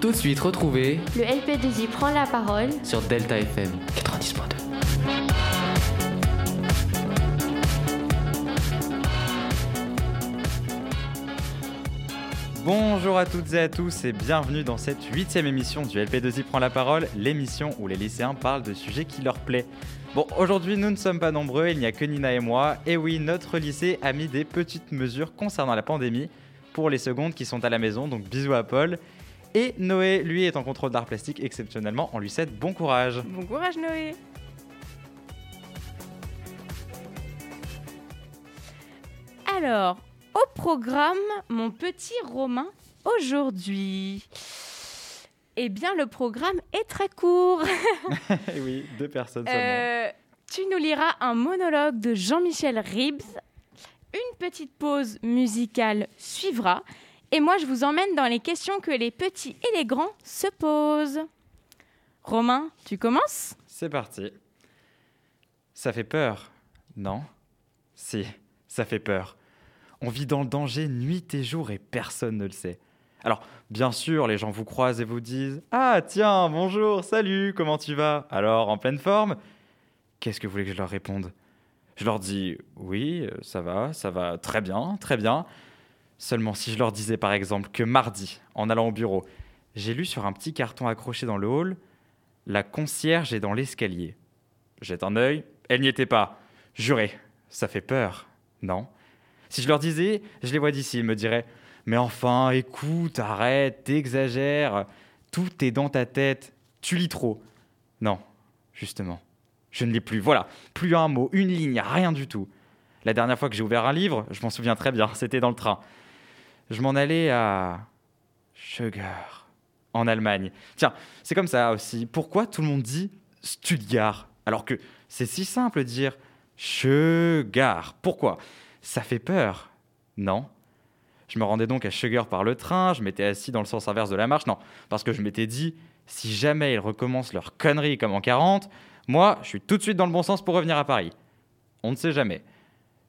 Tout de suite, retrouvez Le LP2I prend la parole sur Delta FM 90.2. Bonjour à toutes et à tous et bienvenue dans cette huitième émission du LP2I prend la parole, l'émission où les lycéens parlent de sujets qui leur plaît. Bon, aujourd'hui nous ne sommes pas nombreux, il n'y a que Nina et moi, et oui, notre lycée a mis des petites mesures concernant la pandémie pour les secondes qui sont à la maison, donc bisous à Paul. Et Noé, lui, est en contrôle d'art plastique exceptionnellement, on lui souhaite bon courage. Bon courage Noé Alors, au programme, mon petit Romain, aujourd'hui. Eh bien, le programme est très court. Eh oui, deux personnes seulement. Euh, tu nous liras un monologue de Jean-Michel Ribs. Une petite pause musicale suivra. Et moi, je vous emmène dans les questions que les petits et les grands se posent. Romain, tu commences? C'est parti. Ça fait peur, non? Si, ça fait peur. On vit dans le danger nuit et jour et personne ne le sait. Alors, bien sûr, les gens vous croisent et vous disent Ah, tiens, bonjour, salut, comment tu vas? Alors, en pleine forme Qu'est-ce que vous voulez que je leur réponde? Je leur dis Oui, ça va, ça va très bien, très bien. Seulement, si je leur disais par exemple que mardi, en allant au bureau, j'ai lu sur un petit carton accroché dans le hall La concierge est dans l'escalier. Jette un œil, elle n'y était pas. Juré, ça fait peur, non? Si je leur disais, je les vois d'ici, ils me diraient Mais enfin, écoute, arrête, t'exagères, tout est dans ta tête, tu lis trop. Non, justement, je ne lis plus. Voilà, plus un mot, une ligne, rien du tout. La dernière fois que j'ai ouvert un livre, je m'en souviens très bien, c'était dans le train. Je m'en allais à Sugar, en Allemagne. Tiens, c'est comme ça aussi. Pourquoi tout le monde dit Stuttgart alors que c'est si simple de dire Sugar? Pourquoi? Ça fait peur, non? Je me rendais donc à Sugar par le train, je m'étais assis dans le sens inverse de la marche, non, parce que je m'étais dit si jamais ils recommencent leur connerie comme en 40, moi, je suis tout de suite dans le bon sens pour revenir à Paris. On ne sait jamais.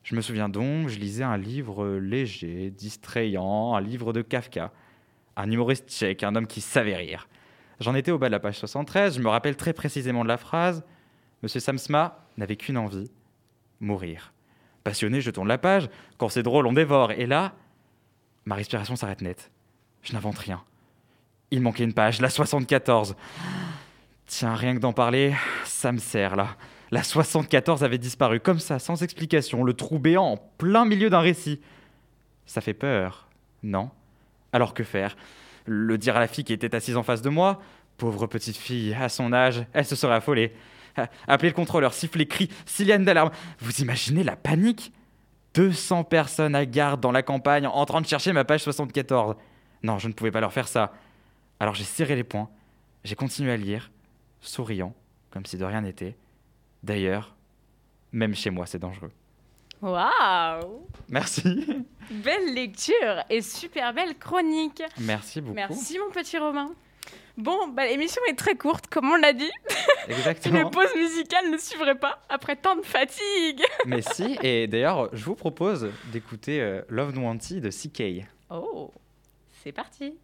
Je me souviens donc, je lisais un livre léger, distrayant, un livre de Kafka. Un humoriste tchèque, un homme qui savait rire. J'en étais au bas de la page 73, je me rappelle très précisément de la phrase. Monsieur Samsma n'avait qu'une envie, mourir. Passionné, je tourne la page. Quand c'est drôle, on dévore. Et là, ma respiration s'arrête net. Je n'invente rien. Il manquait une page, la 74. Tiens, rien que d'en parler, ça me sert là. La 74 avait disparu comme ça, sans explication, le trou béant en plein milieu d'un récit. Ça fait peur, non? Alors que faire? Le dire à la fille qui était assise en face de moi? Pauvre petite fille, à son âge, elle se serait affolée. Appeler le contrôleur, siffler, cri, sirène d'alarme. Vous imaginez la panique? 200 personnes à garde dans la campagne en train de chercher ma page 74. Non, je ne pouvais pas leur faire ça. Alors j'ai serré les poings, j'ai continué à lire, souriant, comme si de rien n'était. D'ailleurs, même chez moi, c'est dangereux. Waouh Merci. Belle lecture et super belle chronique. Merci beaucoup. Merci mon petit Romain. Bon, bah, l'émission est très courte, comme on l'a dit. Exactement. Une pause musicale ne suivrait pas après tant de fatigue. Mais si, et d'ailleurs, je vous propose d'écouter euh, Love Wanty de CK. Oh, c'est parti.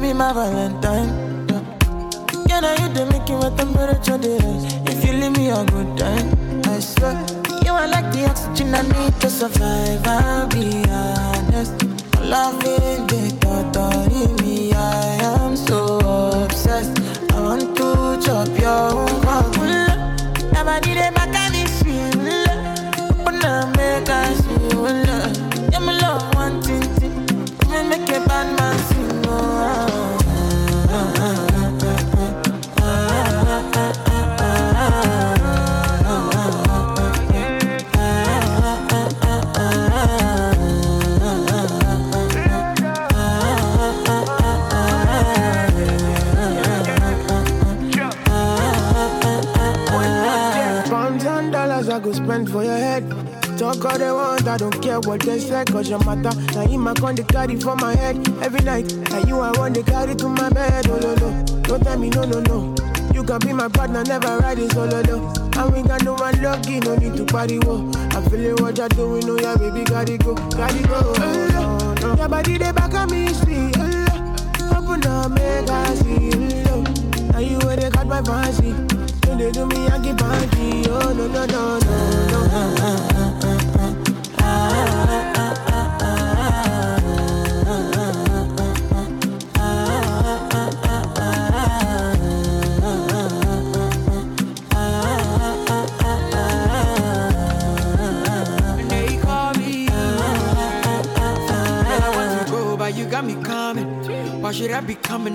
Baby, my Valentine. Yeah, now you the making my temperature rise. If you leave me a good time, I swear. You are like the oxygen I need to survive. I'll be honest. Loving the thought of me, I All they want, I don't care what they say, cause your matter. Now him I con the carry for my head every night. Now you I want to carry to my bed, oh no no. Don't tell me no, no, no. You can be my partner, never ride it solo, though. And we got no one lucky, no need to party, whoa. I feel it, what you're doing, oh yeah, baby, gotta go, gotta go. Oh, no. Your body, they back on me, sweet, oh, Open up, make I see, oh, Now you where they got my fancy. Don't they do me, I keep panty, oh, no, no, no, no, no.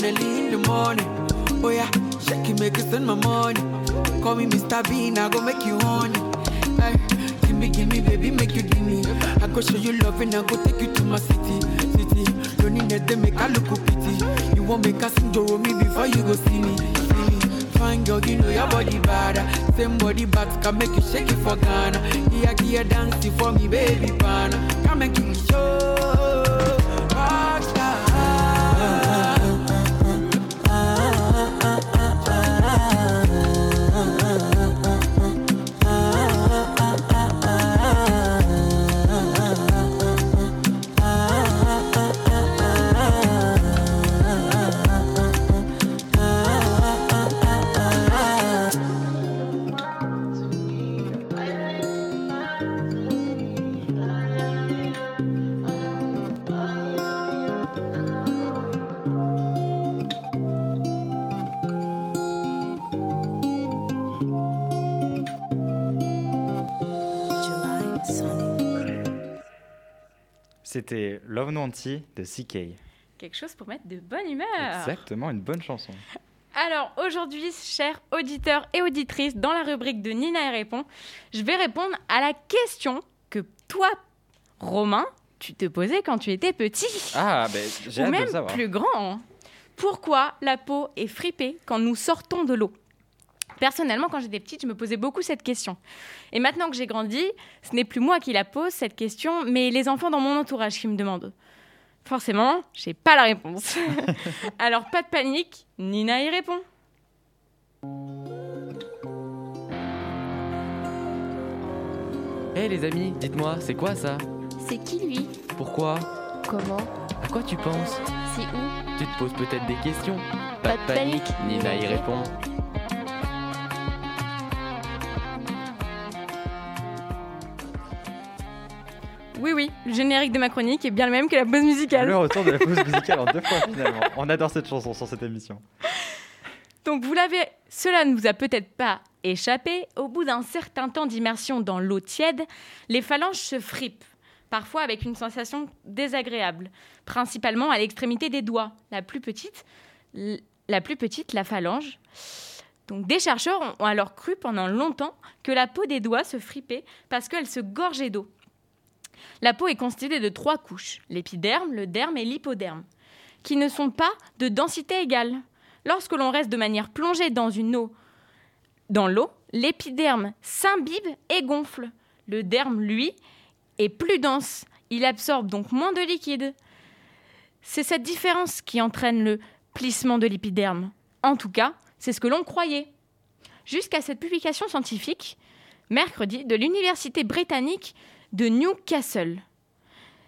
Early in the morning? Oh yeah, shake it, make it spend my money. Call me Mr. Bean, I go make you honey. Hey, give me, give me, baby, make you give me. I go show you love and I go take you to my city, city. Don't need nothing, make I look pity. You won't make a sing Joro me before you go see me, see me. Fine girl, you know your body bad. Same body but can make you shake it for Ghana. Yeah, yeah, dance for me, baby, pana. Come and give me show. C'était Love Nanti de CK. Quelque chose pour mettre de bonne humeur. Exactement, une bonne chanson. Alors aujourd'hui, chers auditeurs et auditrices, dans la rubrique de Nina et répond, je vais répondre à la question que toi, Romain, tu te posais quand tu étais petit. Ah, ben j'ai ou hâte de même le savoir. plus grand. Pourquoi la peau est fripée quand nous sortons de l'eau? Personnellement, quand j'étais petite, je me posais beaucoup cette question. Et maintenant que j'ai grandi, ce n'est plus moi qui la pose, cette question, mais les enfants dans mon entourage qui me demandent. Forcément, j'ai pas la réponse. Alors pas de panique, Nina y répond. Hé les amis, dites-moi, c'est quoi ça? C'est qui lui? Pourquoi? Comment? À quoi tu penses? C'est où? Tu te poses peut-être des questions Pas de panique, Nina y répond. Oui, oui, le générique de ma chronique est bien le même que la pause musicale. Le retour de la pause musicale en deux fois finalement. On adore cette chanson sur cette émission. Donc vous l'avez, cela ne vous a peut-être pas échappé, au bout d'un certain temps d'immersion dans l'eau tiède, les phalanges se fripent, parfois avec une sensation désagréable, principalement à l'extrémité des doigts, la plus petite, la plus petite, la phalange. Donc des chercheurs ont- ont alors cru pendant longtemps que la peau des doigts se fripait parce qu'elle se gorgeait d'eau. La peau est constituée de trois couches, l'épiderme, le derme et l'hypoderme, qui ne sont pas de densité égale. Lorsque l'on reste de manière plongée dans une eau, dans l'eau, l'épiderme s'imbibe et gonfle. Le derme, lui, est plus dense. Il absorbe donc moins de liquide. C'est cette différence qui entraîne le plissement de l'épiderme. En tout cas, c'est ce que l'on croyait. Jusqu'à cette publication scientifique, mercredi, de l'Université britannique de Newcastle.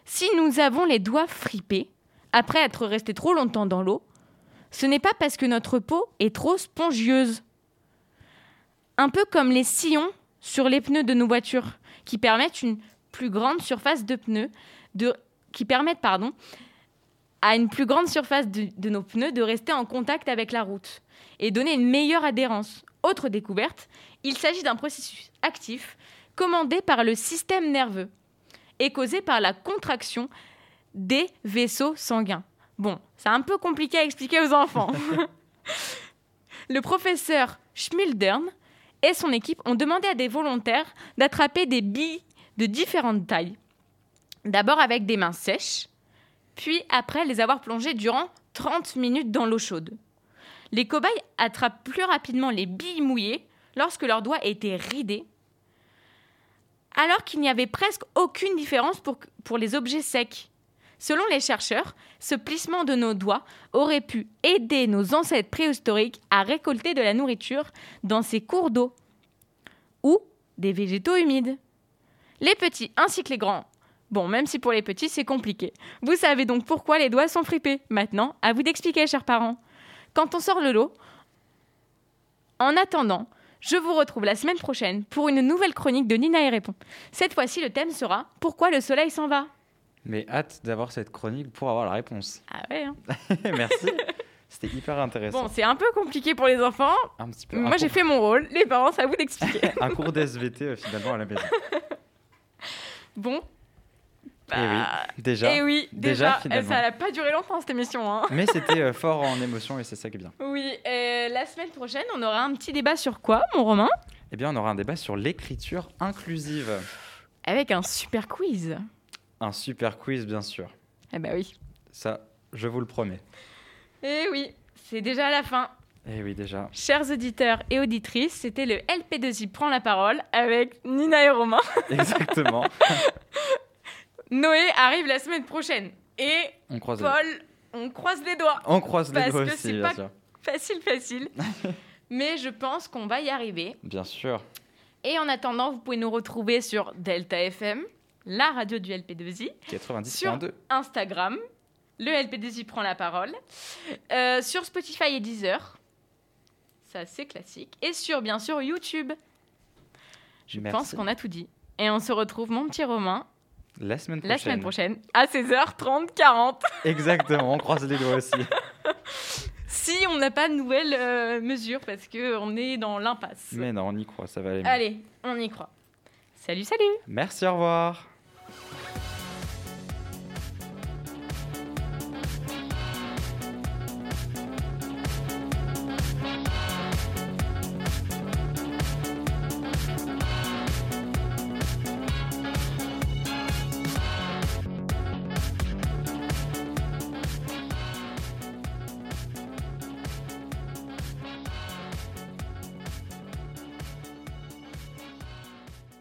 Si nous avons les doigts fripés, après être restés trop longtemps dans l'eau, ce n'est pas parce que notre peau est trop spongieuse. Un peu comme les sillons sur les pneus de nos voitures, qui permettent une plus grande surface de pneus, qui permettent à une plus grande surface de nos pneus de rester en contact avec la route et donner une meilleure adhérence. Autre découverte, il s'agit d'un processus actif commandé par le système nerveux et causé par la contraction des vaisseaux sanguins. Bon, c'est un peu compliqué à expliquer aux enfants. le professeur Schmildern et son équipe ont demandé à des volontaires d'attraper des billes de différentes tailles. D'abord avec des mains sèches, puis après les avoir plongées durant 30 minutes dans l'eau chaude. Les cobayes attrapent plus rapidement les billes mouillées lorsque leurs doigts étaient ridés, alors qu'il n'y avait presque aucune différence pour, les objets secs. Selon les chercheurs, ce plissement de nos doigts aurait pu aider nos ancêtres préhistoriques à récolter de la nourriture dans ces cours d'eau ou des végétaux humides. Les petits ainsi que les grands. Bon, même si pour les petits c'est compliqué. Vous savez donc pourquoi les doigts sont fripés. Maintenant, à vous d'expliquer, chers parents. Quand on sort le lot, en attendant, je vous retrouve la semaine prochaine pour une nouvelle chronique de Nina et Répond. Cette fois-ci, le thème sera Pourquoi le soleil s'en va? Mais hâte d'avoir cette chronique pour avoir la réponse. Ah ouais, hein. Merci. C'était hyper intéressant. Bon, c'est un peu compliqué pour les enfants. un petit peu. Moi, j'ai fait mon rôle. Les parents, c'est à vous d'expliquer. un cours d'SVT euh, finalement à la maison. bon. Eh oui, Bah, déjà. Eh oui, Déjà, déjà, finalement. ça n'a pas duré longtemps cette émission. Hein. Mais c'était euh, fort en émotion et c'est ça qui est bien. Oui, et la semaine prochaine, on aura un petit débat sur quoi, mon Romain? Eh bien, on aura un débat sur l'écriture inclusive. Avec un super quiz. Un super quiz, bien sûr. Eh bah oui. Ça, je vous le promets. Eh oui, c'est déjà la fin. Eh oui, déjà. Chers auditeurs et auditrices, c'était le LP2I prend la parole avec Nina et Romain. Exactement. Noé arrive la semaine prochaine. Et On croise les Paul, on croise les doigts. On croise les doigts aussi, bien sûr. Facile, facile. Mais je pense qu'on va y arriver. Bien sûr. Et en attendant, vous pouvez nous retrouver sur Delta FM, la radio du LP2I, 90.2. Instagram, le LP2I prend la parole, euh, sur Spotify et Deezer, ça c'est classique, et sur bien sûr YouTube. Je Merci. pense qu'on a tout dit. Et on se retrouve, mon petit Romain, La semaine prochaine. la semaine prochaine, à 16h30, 40. Exactement, on croise les doigts aussi. Si on n'a pas de nouvelles euh, mesures, parce qu'on est dans l'impasse. Mais non, on y croit, ça va aller. mieux. Allez, on y croit. Salut, salut Merci, au revoir.